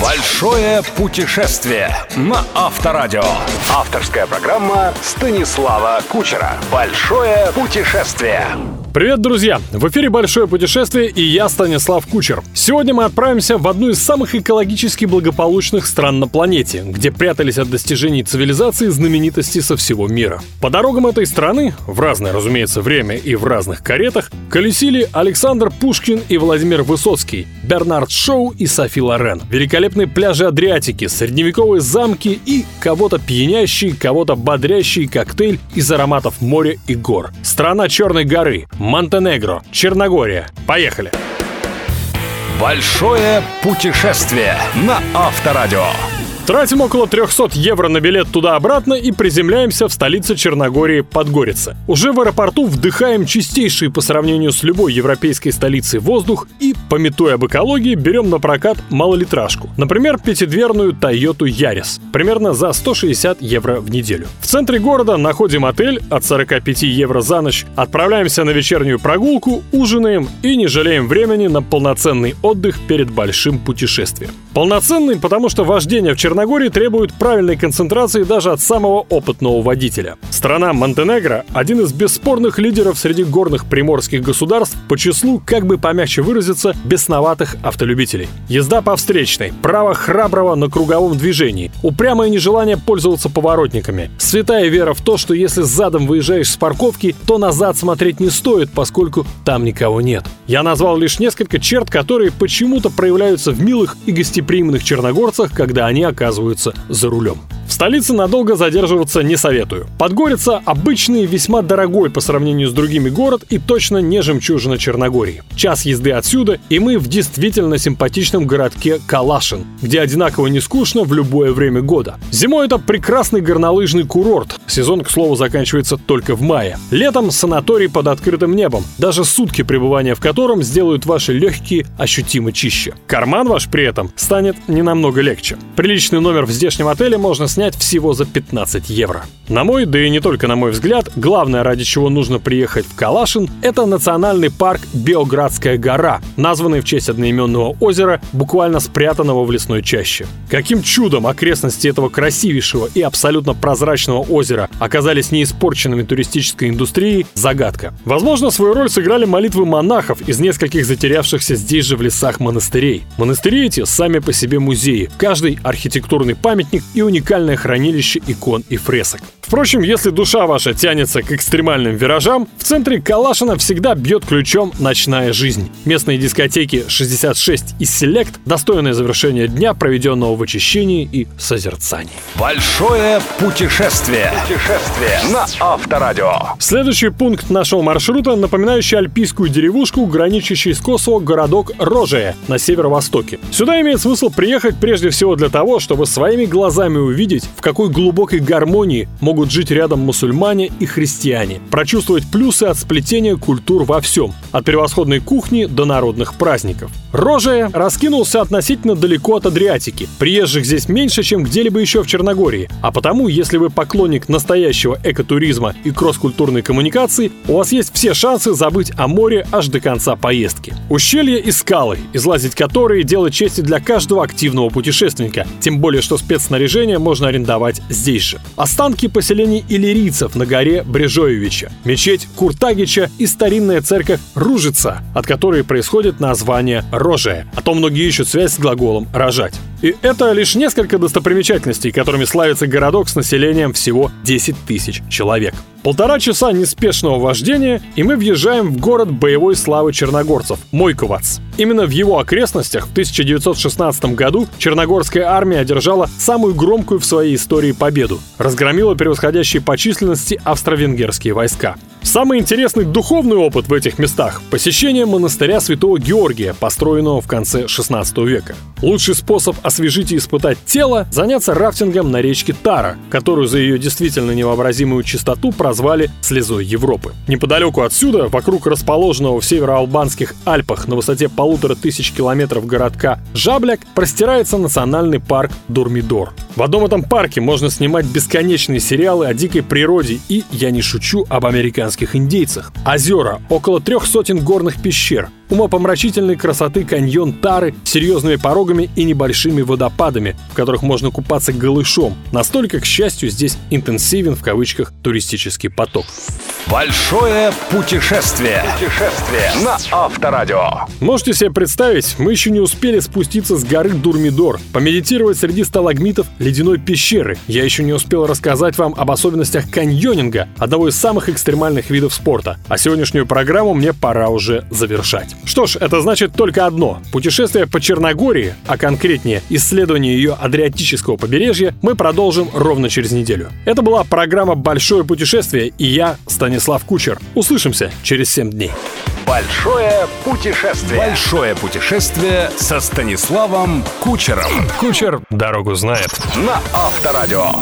Большое путешествие на Авторадио. Авторская программа Станислава Кучера. Большое путешествие. Привет, друзья! В эфире «Большое путешествие» и я, Станислав Кучер. Сегодня мы отправимся в одну из самых экологически благополучных стран на планете, где прятались от достижений цивилизации знаменитости со всего мира. По дорогам этой страны, в разное, разумеется, время и в разных каретах, колесили Александр Пушкин и Владимир Высоцкий, Бернард Шоу и Софи Лорен. Великолепные пляжи Адриатики, средневековые замки и кого-то пьянящий, кого-то бодрящий коктейль из ароматов моря и гор. Страна Черной горы, Монтенегро, Черногория. Поехали! Большое путешествие на Авторадио. Тратим около 300 евро на билет туда-обратно и приземляемся в столице Черногории Подгорица. Уже в аэропорту вдыхаем чистейший по сравнению с любой европейской столицей воздух и, пометуя об экологии, берем на прокат малолитражку. Например, пятидверную Toyota Yaris. Примерно за 160 евро в неделю. В центре города находим отель от 45 евро за ночь, отправляемся на вечернюю прогулку, ужинаем и не жалеем времени на полноценный отдых перед большим путешествием. Полноценный, потому что вождение в Черногории требует правильной концентрации даже от самого опытного водителя. Страна Монтенегро – один из бесспорных лидеров среди горных приморских государств по числу, как бы помягче выразиться, бесноватых автолюбителей. Езда по встречной, право храброго на круговом движении, упрямое нежелание пользоваться поворотниками, святая вера в то, что если задом выезжаешь с парковки, то назад смотреть не стоит, поскольку там никого нет. Я назвал лишь несколько черт, которые почему-то проявляются в милых и гостеприимных черногорцах, когда они оказываются за рулем. В столице надолго задерживаться не советую. Подгорица – обычный весьма дорогой по сравнению с другими город и точно не жемчужина Черногории. Час езды отсюда, и мы в действительно симпатичном городке Калашин, где одинаково не скучно в любое время года. Зимой это прекрасный горнолыжный курорт. Сезон, к слову, заканчивается только в мае. Летом санаторий под открытым небом, даже сутки пребывания в котором сделают ваши легкие ощутимо чище. Карман ваш при этом станет не намного легче. Приличный номер в здешнем отеле можно снять снять всего за 15 евро. На мой, да и не только на мой взгляд, главное, ради чего нужно приехать в Калашин, это национальный парк Биоградская гора, названный в честь одноименного озера, буквально спрятанного в лесной чаще. Каким чудом окрестности этого красивейшего и абсолютно прозрачного озера оказались неиспорченными туристической индустрией – загадка. Возможно, свою роль сыграли молитвы монахов из нескольких затерявшихся здесь же в лесах монастырей. Монастыри эти сами по себе музеи, каждый архитектурный памятник и уникальный уникальное хранилище икон и фресок. Впрочем, если душа ваша тянется к экстремальным виражам, в центре Калашина всегда бьет ключом ночная жизнь. Местные дискотеки 66 и Select – достойное завершение дня, проведенного в очищении и созерцании. Большое путешествие. Путешествие на Авторадио. Следующий пункт нашего маршрута, напоминающий альпийскую деревушку, граничащий с Косово городок Рожея на северо-востоке. Сюда имеет смысл приехать прежде всего для того, чтобы своими глазами увидеть, в какой глубокой гармонии могут могут жить рядом мусульмане и христиане, прочувствовать плюсы от сплетения культур во всем, от превосходной кухни до народных праздников. Рожая раскинулся относительно далеко от Адриатики. Приезжих здесь меньше, чем где-либо еще в Черногории. А потому, если вы поклонник настоящего экотуризма и кросс-культурной коммуникации, у вас есть все шансы забыть о море аж до конца поездки. Ущелья и скалы, излазить которые дело чести для каждого активного путешественника, тем более, что спецснаряжение можно арендовать здесь же. Останки поселения поселений иллирийцев на горе Брежоевича, мечеть Куртагича и старинная церковь Ружица, от которой происходит название Рожая. А то многие ищут связь с глаголом «рожать». И это лишь несколько достопримечательностей, которыми славится городок с населением всего 10 тысяч человек. Полтора часа неспешного вождения, и мы въезжаем в город боевой славы черногорцев – Мойковац. Именно в его окрестностях в 1916 году черногорская армия одержала самую громкую в своей истории победу. Разгромила превосходящие по численности австро-венгерские войска. Самый интересный духовный опыт в этих местах – посещение монастыря Святого Георгия, построенного в конце 16 века. Лучший способ освежить и испытать тело – заняться рафтингом на речке Тара, которую за ее действительно невообразимую чистоту прозвали «слезой Европы». Неподалеку отсюда, вокруг расположенного в североалбанских Альпах на высоте полутора тысяч километров городка Жабляк простирается национальный парк Дурмидор. В одном этом парке можно снимать бесконечные сериалы о дикой природе и, я не шучу, об американских индейцах. Озера, около трех сотен горных пещер, умопомрачительной красоты каньон Тары с серьезными порогами и небольшими водопадами, в которых можно купаться голышом. Настолько, к счастью, здесь интенсивен в кавычках туристический поток. Большое путешествие. Путешествие на Авторадио. Можете себе представить, мы еще не успели спуститься с горы Дурмидор, помедитировать среди сталагмитов ледяной пещеры. Я еще не успел рассказать вам об особенностях каньонинга, одного из самых экстремальных видов спорта. А сегодняшнюю программу мне пора уже завершать. Что ж, это значит только одно. Путешествие по Черногории, а конкретнее исследование ее Адриатического побережья, мы продолжим ровно через неделю. Это была программа «Большое путешествие» и я, Станислав Кучер. Услышимся через 7 дней. Большое путешествие. Большое путешествие со Станиславом Кучером. Кучер дорогу знает. На Авторадио.